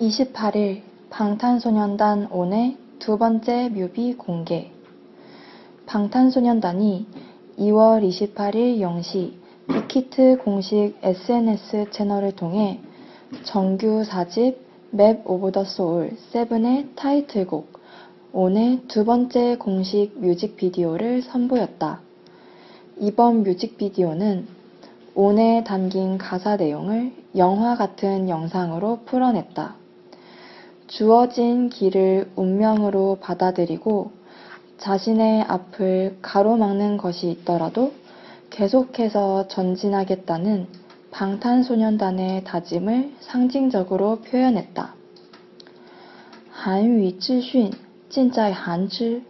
28일 방탄소년단 ON의 두 번째 뮤비 공개. 방탄소년단이 2월 28일 0시 빅히트 공식 SNS 채널을 통해 정규 4집 Map of the Soul 7의 타이틀곡 ON의 두 번째 공식 뮤직비디오를 선보였다. 이번 뮤직비디오는 온에 담긴 가사 내용을 영화 같은 영상으로 풀어냈다. 주어진 길을 운명으로 받아들이고 자신의 앞을 가로막는 것이 있더라도 계속해서 전진하겠다는 방탄소년단의 다짐을 상징적으로 표현했다. 韩语资讯尽在韩知